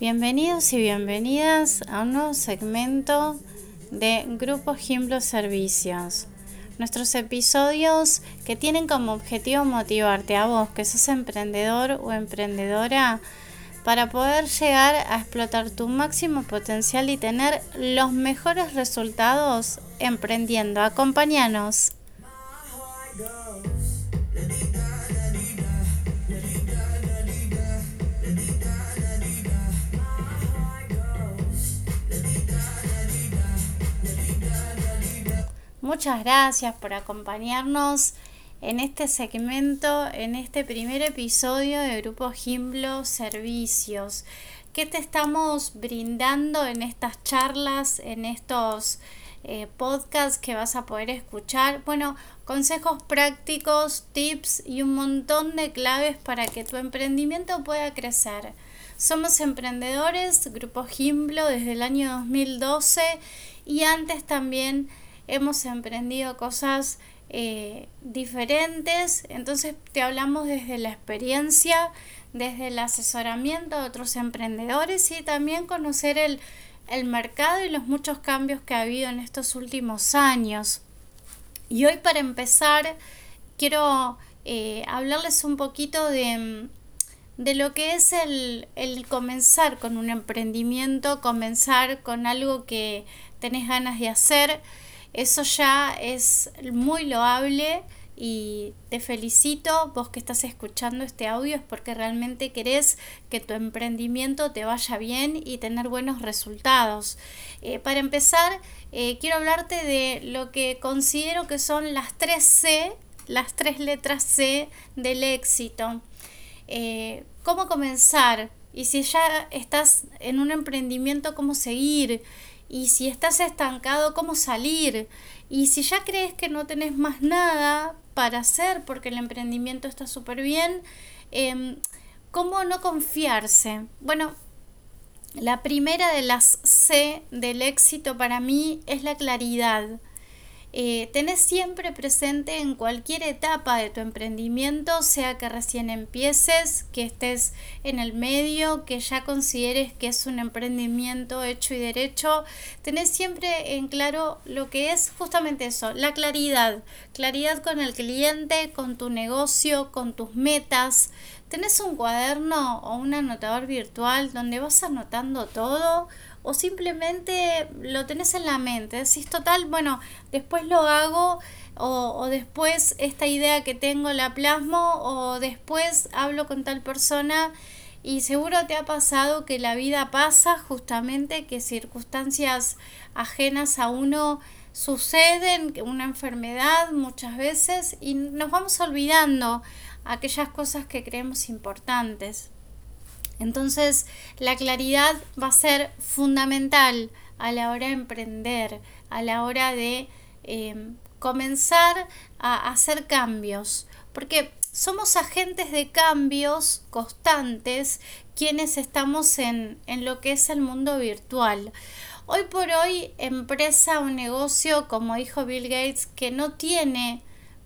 Bienvenidos y bienvenidas a un nuevo segmento de Grupo Gimblo Servicios. Nuestros episodios que tienen como objetivo motivarte a vos que sos emprendedor o emprendedora para poder llegar a explotar tu máximo potencial y tener los mejores resultados emprendiendo. Acompáñanos. Muchas gracias por acompañarnos en este segmento, en este primer episodio de Grupo Gimblo Servicios. ¿Qué te estamos brindando en estas charlas, en estos eh, podcasts que vas a poder escuchar? Bueno, consejos prácticos, tips y un montón de claves para que tu emprendimiento pueda crecer. Somos emprendedores, Grupo Gimblo, desde el año 2012 y antes también hemos emprendido cosas eh, diferentes, entonces te hablamos desde la experiencia, desde el asesoramiento de otros emprendedores y también conocer el, mercado y los muchos cambios que ha habido en estos últimos años. Y hoy para empezar quiero eh, hablarles un poquito de, de lo que es el, el, comenzar con un emprendimiento, comenzar con algo que tenés ganas de hacer. Eso ya es muy loable y te felicito, vos que estás escuchando este audio, es porque realmente querés que tu emprendimiento te vaya bien y tener buenos resultados. Eh, para empezar, eh, quiero hablarte de lo que considero que son las tres C, las tres letras C del éxito. Eh, ¿Cómo comenzar? Y si ya estás en un emprendimiento, ¿cómo seguir? Y si estás estancado, ¿cómo salir? Y si ya crees que no tenés más nada para hacer porque el emprendimiento está súper bien, em, ¿cómo no confiarse? Bueno, la primera de las C del éxito para mí es la claridad. Eh, tenés siempre presente en cualquier etapa de tu emprendimiento, sea que recién empieces, que estés en el medio, que ya consideres que es un emprendimiento hecho y derecho, tenés siempre en claro lo que es justamente eso, la claridad, claridad con el cliente, con tu negocio, con tus metas. ¿Tenés un cuaderno o un anotador virtual donde vas anotando todo? O simplemente lo tenés en la mente, decís total, bueno, después lo hago o, o, después esta idea que tengo la plasmo o después hablo con tal persona y seguro te ha pasado que la vida pasa justamente que circunstancias ajenas a uno suceden, una enfermedad muchas veces y nos vamos olvidando aquellas cosas que creemos importantes. Entonces, la claridad va a ser fundamental a la hora de emprender, a la hora de em, comenzar a hacer cambios, porque somos agentes de cambios constantes quienes estamos en, en lo que es el mundo virtual. Hoy por hoy, empresa o negocio, como dijo Bill Gates, que no tiene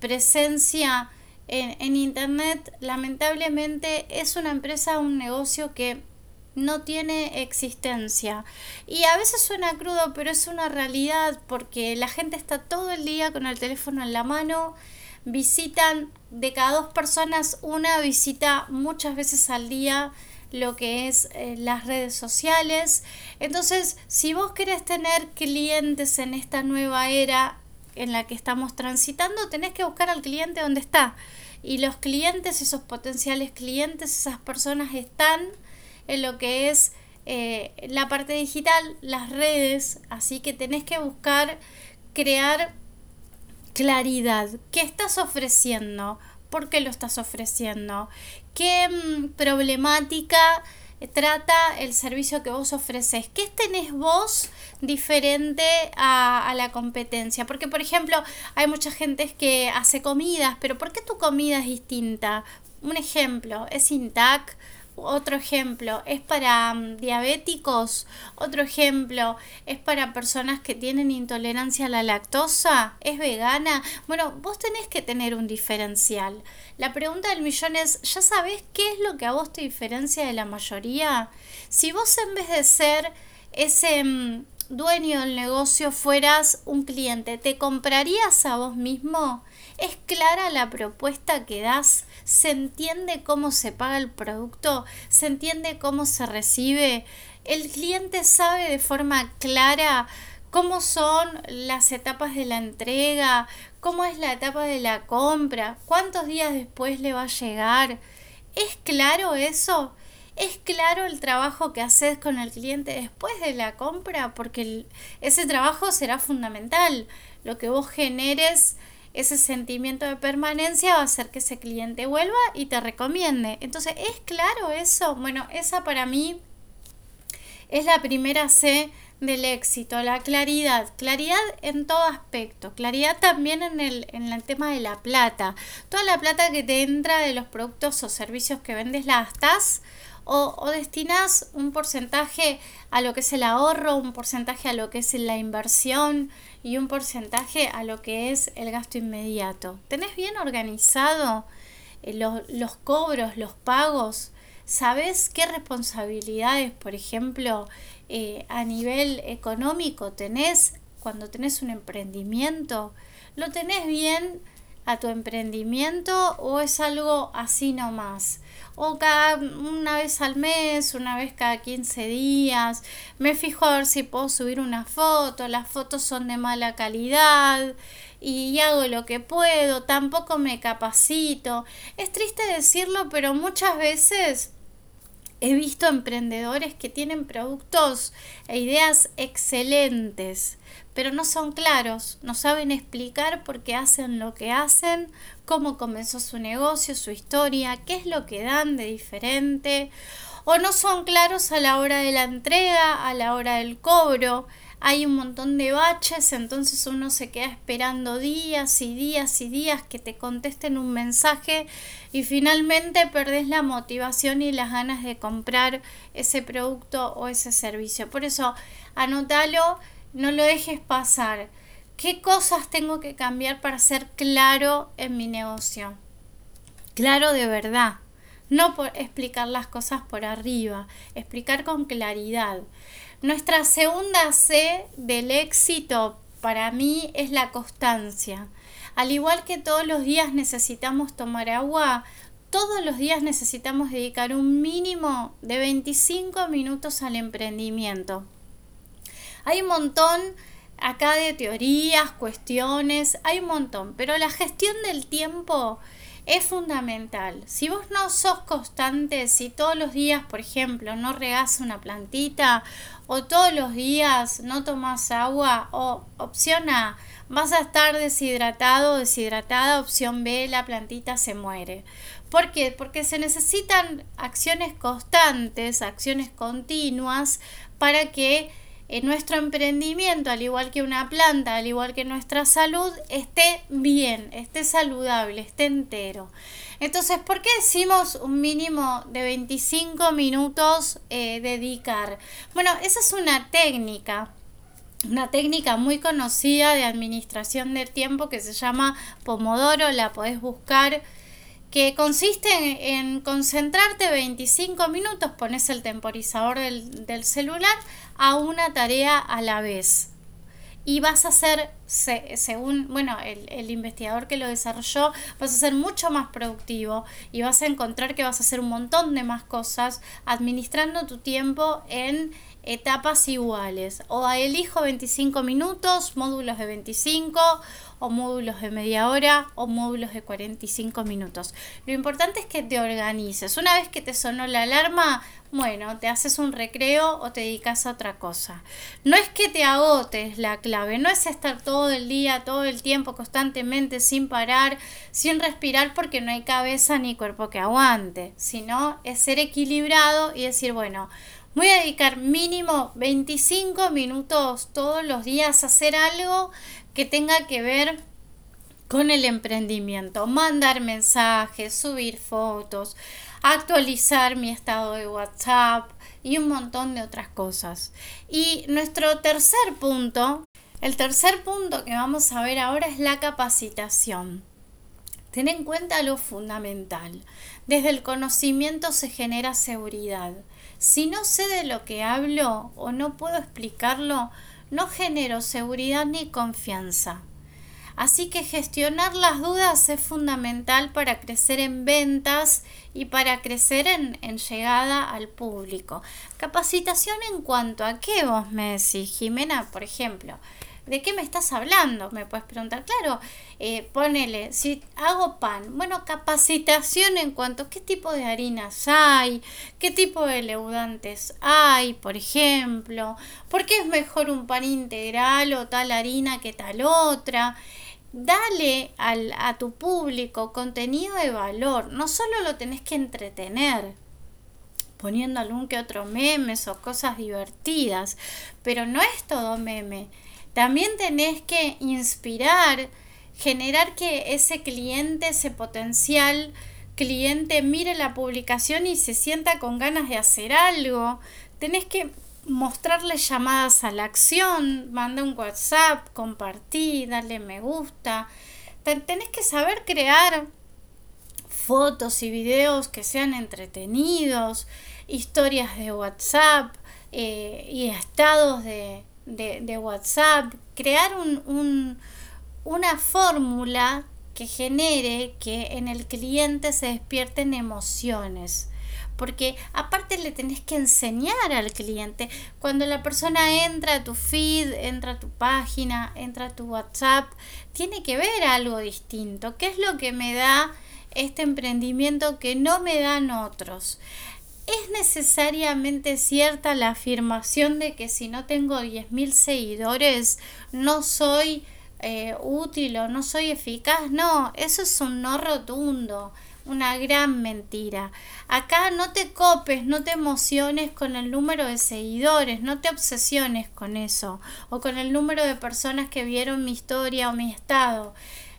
presencia en, Internet lamentablemente es una empresa, un negocio que no tiene existencia. Y a veces suena crudo, pero es una realidad porque la gente está todo el día con el teléfono en la mano, visitan de cada dos personas, una visita muchas veces al día lo que es eh, las redes sociales. Entonces, si vos querés tener clientes en esta nueva era en la que estamos transitando, tenés que buscar al cliente donde está. Y los clientes, esos potenciales clientes, esas personas están en lo que es eh, la parte digital, las redes, así que tenés que buscar crear claridad. ¿Qué estás ofreciendo? ¿Por qué lo estás ofreciendo? ¿Qué mm, problemática trata el servicio que vos ofreces. ¿Qué tenés vos diferente a, la competencia? Porque, por ejemplo, hay mucha gente que hace comidas, pero ¿por qué tu comida es distinta? Un ejemplo, es Intac, otro ejemplo, es para mm, diabéticos, otro ejemplo, es para personas que tienen intolerancia a la lactosa, es vegana. Bueno, vos tenés que tener un diferencial. La pregunta del millón es, ¿ya sabés qué es lo que a vos te diferencia de la mayoría? Si vos en vez de ser ese mm, dueño del negocio fueras un cliente, ¿te comprarías a vos mismo? ¿Es clara la propuesta que das? ¿Se entiende cómo se paga el producto? ¿Se entiende cómo se recibe? ¿El cliente sabe de forma clara cómo son las etapas de la entrega? ¿Cómo es la etapa de la compra? ¿Cuántos días después le va a llegar? ¿Es claro eso? ¿Es claro el trabajo que haces con el cliente después de la compra? Porque ese trabajo será fundamental. Lo que vos generes ese sentimiento de permanencia va a hacer que ese cliente vuelva y te recomiende. Entonces, ¿es claro eso? Bueno, esa para mí es la primera C del éxito, la claridad. Claridad en todo aspecto. Claridad también en el, en el tema de la plata. Toda la plata que te entra de los productos o servicios que vendes la gastas o, destinas un porcentaje a lo que es el ahorro, un porcentaje a lo que es la inversión y un porcentaje a lo que es el gasto inmediato. ¿Tenés bien organizado eh, los, los cobros, los pagos? ¿Sabes qué responsabilidades, por ejemplo, eh, a nivel económico tenés cuando tenés un emprendimiento? ¿Lo tenés bien a tu emprendimiento o es algo así nomás? O cada una vez al mes, una vez cada 15 días. Me fijo a ver si puedo subir una foto, las fotos son de mala calidad y hago lo que puedo, tampoco me capacito. Es triste decirlo, pero muchas veces he visto emprendedores que tienen productos e ideas excelentes, pero no son claros, no saben explicar por qué hacen lo que hacen, cómo comenzó su negocio, su historia, qué es lo que dan de diferente, o no son claros a la hora de la entrega, a la hora del cobro. Hay un montón de baches, entonces uno se queda esperando días y días y días que te contesten un mensaje y finalmente perdés la motivación y las ganas de comprar ese producto o ese servicio. Por eso, anótalo no lo dejes pasar. ¿Qué cosas tengo que cambiar para ser claro en mi negocio? Claro de verdad. No por explicar las cosas por arriba, explicar con claridad. Nuestra segunda C del éxito para mí es la constancia. Al igual que todos los días necesitamos tomar agua, todos los días necesitamos dedicar un mínimo de 25 minutos al emprendimiento. Hay un montón acá de teorías, cuestiones, hay un montón, pero la gestión del tiempo es fundamental. Si vos no sos constante, si todos los días, por ejemplo, no regás una plantita o todos los días no tomas agua o opción A, vas a estar deshidratado o deshidratada, opción B, la plantita se muere. ¿Por qué? Porque se necesitan acciones constantes, acciones continuas para que en nuestro emprendimiento, al igual que una planta, al igual que nuestra salud, esté bien, esté saludable, esté entero. Entonces, ¿por qué decimos un mínimo de 25 minutos eh, dedicar? Bueno, esa es una técnica una técnica muy conocida de administración del tiempo que se llama Pomodoro, la podés buscar que consiste en, concentrarte 25 minutos, pones el temporizador del, celular a una tarea a la vez. Y vas a ser, según bueno, el, el, investigador que lo desarrolló, vas a ser mucho más productivo y vas a encontrar que vas a hacer un montón de más cosas administrando tu tiempo en etapas iguales. O elijo 25 minutos, módulos de 25 o módulos de media hora o módulos de 45 minutos. Lo importante es que te organices. Una vez que te sonó la alarma, bueno, te haces un recreo o te dedicas a otra cosa. No es que te agotes la clave, no es estar todo el día, todo el tiempo, constantemente, sin parar, sin respirar, porque no hay cabeza ni cuerpo que aguante, sino es ser equilibrado y decir, bueno, Voy a dedicar mínimo 25 minutos todos los días a hacer algo que tenga que ver con el emprendimiento, mandar mensajes, subir fotos, actualizar mi estado de WhatsApp y un montón de otras cosas. Y nuestro tercer punto, el tercer punto que vamos a ver ahora es la capacitación. Ten en cuenta lo fundamental. Desde el conocimiento se genera seguridad. Si no sé de lo que hablo o no puedo explicarlo, no genero seguridad ni confianza. Así que gestionar las dudas es fundamental para crecer en ventas y para crecer en, llegada al público. Capacitación en cuanto a qué vos me decís, Jimena, por ejemplo. ¿De qué me estás hablando? Me puedes preguntar. Claro, eh, ponele, si hago pan, bueno, capacitación en cuanto a qué tipo de harinas hay, qué tipo de leudantes hay, por ejemplo, por qué es mejor un pan integral o tal harina que tal otra. Dale al, a tu público contenido de valor, no solo lo tenés que entretener, poniendo algún que otro memes o cosas divertidas, pero no es todo meme también tenés que inspirar, generar que ese cliente, ese potencial cliente mire la publicación y se sienta con ganas de hacer algo. Tenés que mostrarle llamadas a la acción, manda un WhatsApp, compartir, darle me gusta. Tenés que saber crear fotos y videos que sean entretenidos, historias de WhatsApp eh, y estados de, de, WhatsApp, crear un, una fórmula que genere que en el cliente se despierten emociones. Porque aparte le tenés que enseñar al cliente. Cuando la persona entra a tu feed, entra a tu página, entra a tu WhatsApp, tiene que ver algo distinto. ¿Qué es lo que me da este emprendimiento que no me dan otros? ¿Es necesariamente cierta la afirmación de que si no tengo 10.000 seguidores no soy eh, útil o no soy eficaz? No, eso es un no rotundo, una gran mentira. Acá no te copes, no te emociones con el número de seguidores, no te obsesiones con eso o con el número de personas que vieron mi historia o mi estado.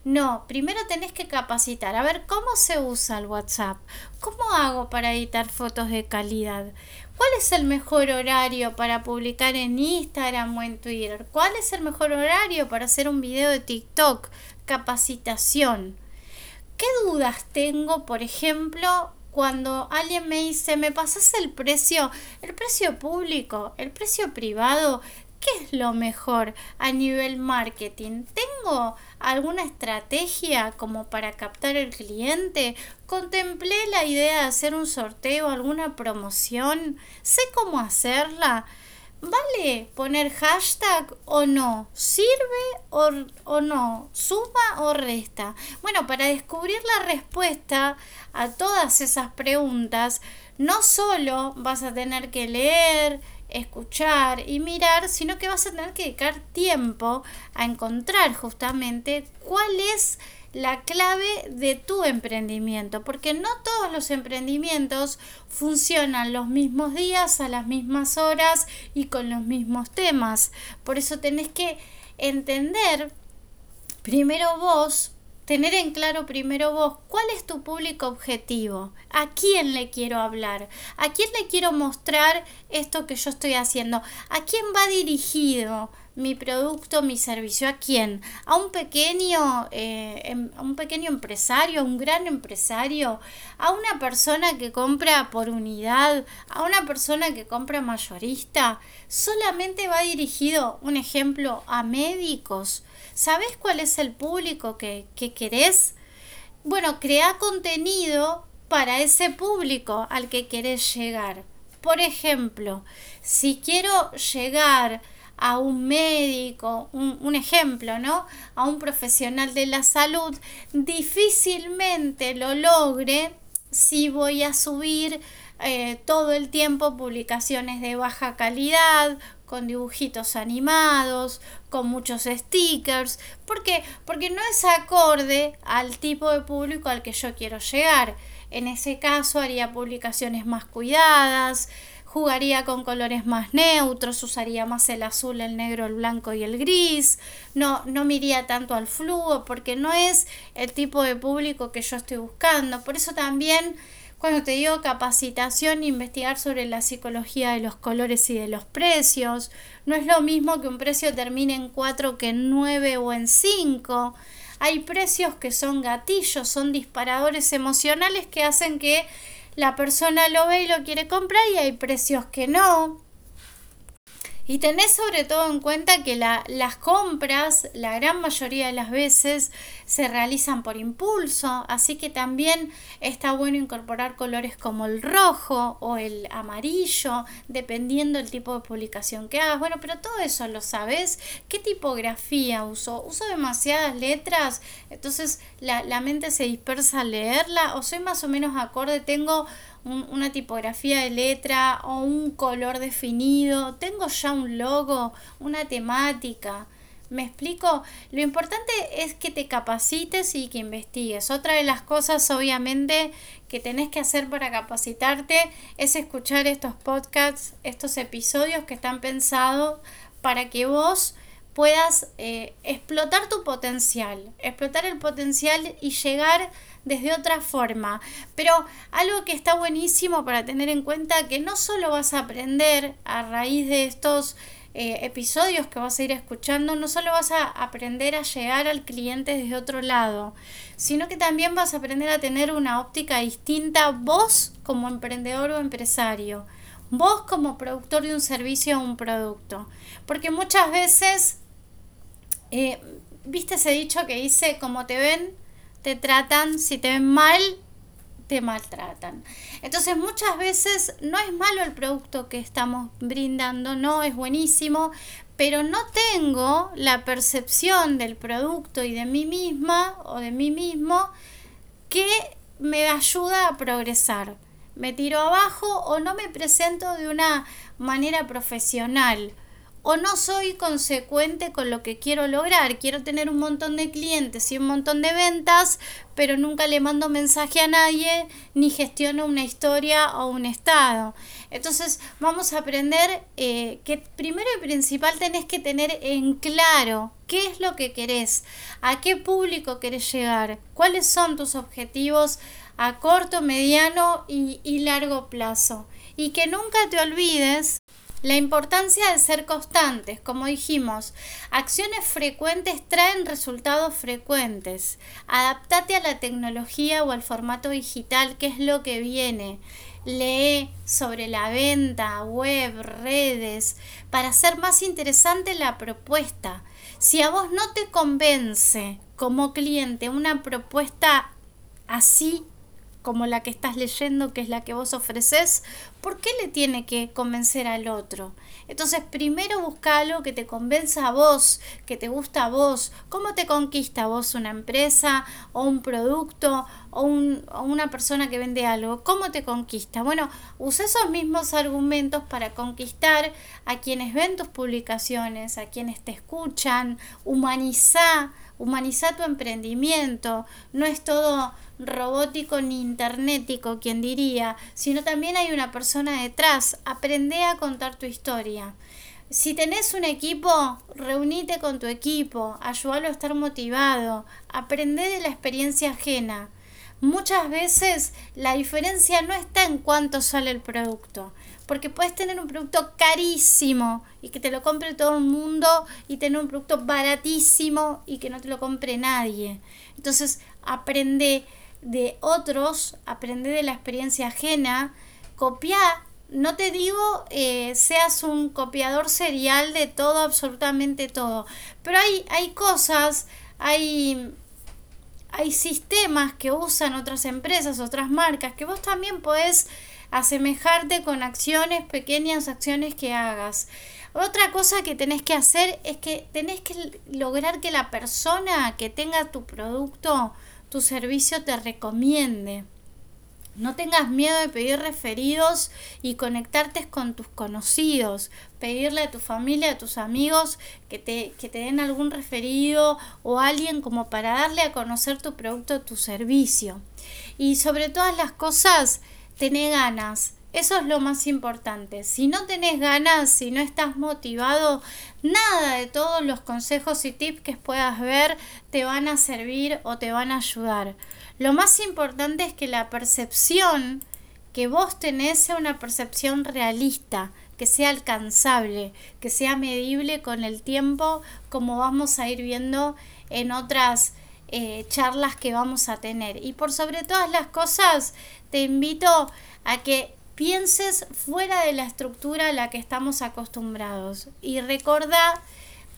No, primero tenés que capacitar. A ver, ¿cómo se usa el WhatsApp? ¿Cómo hago para editar fotos de calidad? ¿Cuál es el mejor horario para publicar en Instagram o en Twitter? ¿Cuál es el mejor horario para hacer un video de TikTok? Capacitación. ¿Qué dudas tengo, por ejemplo, cuando alguien me dice, ¿me pasas el precio? El precio público, el precio privado. ¿Qué es lo mejor a nivel marketing? ¿Tengo alguna estrategia como para captar el cliente? ¿Contemplé la idea de hacer un sorteo, alguna promoción? ¿Sé cómo hacerla? ¿Vale poner hashtag o no? ¿Sirve o, o, no? ¿Suma o resta? Bueno, para descubrir la respuesta a todas esas preguntas, no solo vas a tener que leer, escuchar y mirar, sino que vas a tener que dedicar tiempo a encontrar justamente cuál es la clave de tu emprendimiento, porque no todos los emprendimientos funcionan los mismos días, a las mismas horas y con los mismos temas. Por eso tenés que entender primero vos tener en claro primero vos cuál es tu público objetivo, a quién le quiero hablar, a quién le quiero mostrar esto que yo estoy haciendo, a quién va dirigido mi producto, mi servicio, a quién, a un pequeño, eh, em, a un pequeño empresario, a un gran empresario, a una persona que compra por unidad, a una persona que compra mayorista, solamente va dirigido, un ejemplo, a médicos. ¿Sabes cuál es el público que, que querés? Bueno, crea contenido para ese público al que querés llegar. Por ejemplo, si quiero llegar a un médico, un, un, ejemplo, ¿no? A un profesional de la salud, difícilmente lo logre si voy a subir eh, todo el tiempo publicaciones de baja calidad, con dibujitos animados, con muchos stickers. ¿Por qué? Porque no es acorde al tipo de público al que yo quiero llegar. En ese caso haría publicaciones más cuidadas, jugaría con colores más neutros, usaría más el azul, el negro, el blanco y el gris, no, no miría tanto al flujo porque no es el tipo de público que yo estoy buscando. Por eso también Cuando te digo capacitación, investigar sobre la psicología de los colores y de los precios. No es lo mismo que un precio termine en 4 que en 9 o en 5. Hay precios que son gatillos, son disparadores emocionales que hacen que la persona lo ve y lo quiere comprar y hay precios que no. Y tenés sobre todo en cuenta que las compras, la gran mayoría de las veces, se realizan por impulso, así que también está bueno incorporar colores como el rojo o el amarillo, dependiendo del tipo de publicación que hagas. Bueno, pero todo eso lo sabes. ¿Qué tipografía uso? ¿Uso demasiadas letras? Entonces la, la mente se dispersa al leerla o soy más o menos acorde, tengo una tipografía de letra o un color definido, tengo ya un logo, una temática. ¿Me explico? Lo importante es que te capacites y que investigues. Otra de las cosas, obviamente, que tenés que hacer para capacitarte es escuchar estos podcasts, estos episodios que están pensados para que vos puedas eh, explotar tu potencial, explotar el potencial y llegar desde otra forma. Pero algo que está buenísimo para tener en cuenta que no solo vas a aprender a raíz de estos eh, episodios que vas a ir escuchando, no solo vas a aprender a llegar al cliente desde otro lado, sino que también vas a aprender a tener una óptica distinta vos como emprendedor o empresario, vos como productor de un servicio o un producto. Porque muchas veces ¿Viste ese dicho que dice, como te ven, te tratan, si te ven mal, te maltratan? Entonces muchas veces no es malo el producto que estamos brindando, no es buenísimo, pero no tengo la percepción del producto y de mí misma o de mí mismo que me ayuda a progresar. Me tiro abajo o no me presento de una manera profesional o no soy consecuente con lo que quiero lograr. Quiero tener un montón de clientes y un montón de ventas, pero nunca le mando mensaje a nadie ni gestiono una historia o un estado. Entonces vamos a aprender eh, que primero y principal tenés que tener en claro qué es lo que querés, a qué público querés llegar, cuáles son tus objetivos a corto, mediano y, y largo plazo. Y que nunca te olvides la importancia de ser constantes, como dijimos, acciones frecuentes traen resultados frecuentes. Adaptate a la tecnología o al formato digital, que es lo que viene. Lee sobre la venta, web, redes, para hacer más interesante la propuesta. Si a vos no te convence como cliente una propuesta así como la que estás leyendo, que es la que vos ofreces, ¿por qué le tiene que convencer al otro? Entonces, primero busca algo que te convenza a vos, que te gusta a vos. ¿Cómo te conquista a vos una empresa o un producto o, o una persona que vende algo? ¿Cómo te conquista? Bueno, usa esos mismos argumentos para conquistar a quienes ven tus publicaciones, a quienes te escuchan, humaniza, humaniza tu emprendimiento. No es todo robótico ni internetico, quien diría, sino también hay una persona detrás. Aprende a contar tu historia. Si tenés un equipo, reunite con tu equipo, ayúdalo a estar motivado, aprende de la experiencia ajena. Muchas veces la diferencia no está en cuánto sale el producto, porque puedes tener un producto carísimo y que te lo compre todo el mundo y tener un producto baratísimo y que no te lo compre nadie. Entonces, aprende de otros, aprende de la experiencia ajena, copia, no te digo eh, seas un copiador serial de todo, absolutamente todo, pero hay, hay cosas, hay, hay sistemas que usan otras empresas, otras marcas, que vos también podés asemejarte con acciones, pequeñas acciones que hagas. Otra cosa que tenés que hacer es que tenés que lograr que la persona que tenga tu producto tu servicio te recomiende. No tengas miedo de pedir referidos y conectarte con tus conocidos, pedirle a tu familia, a tus amigos que te, que te den algún referido o alguien como para darle a conocer tu producto, tu servicio. Y sobre todas las cosas, tené ganas, Eso es lo más importante. Si no tenés ganas, si no estás motivado, nada de todos los consejos y tips que puedas ver te van a servir o te van a ayudar. Lo más importante es que la percepción que vos tenés sea una percepción realista, que sea alcanzable, que sea medible con el tiempo, como vamos a ir viendo en otras eh, charlas que vamos a tener. Y por sobre todas las cosas, te invito a que pienses fuera de la estructura a la que estamos acostumbrados. Y recordá,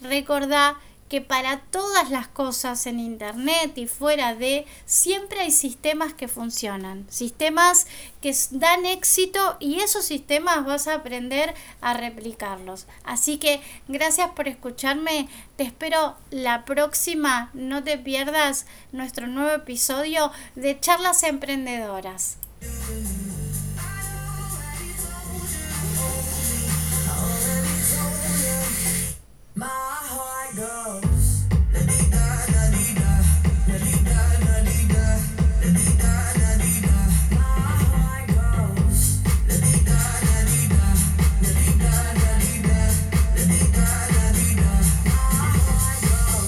recordá que para todas las cosas en Internet y fuera de, siempre hay sistemas que funcionan, sistemas que dan éxito y esos sistemas vas a aprender a replicarlos. Así que gracias por escucharme, te espero la próxima, no te pierdas nuestro nuevo episodio de charlas emprendedoras. go.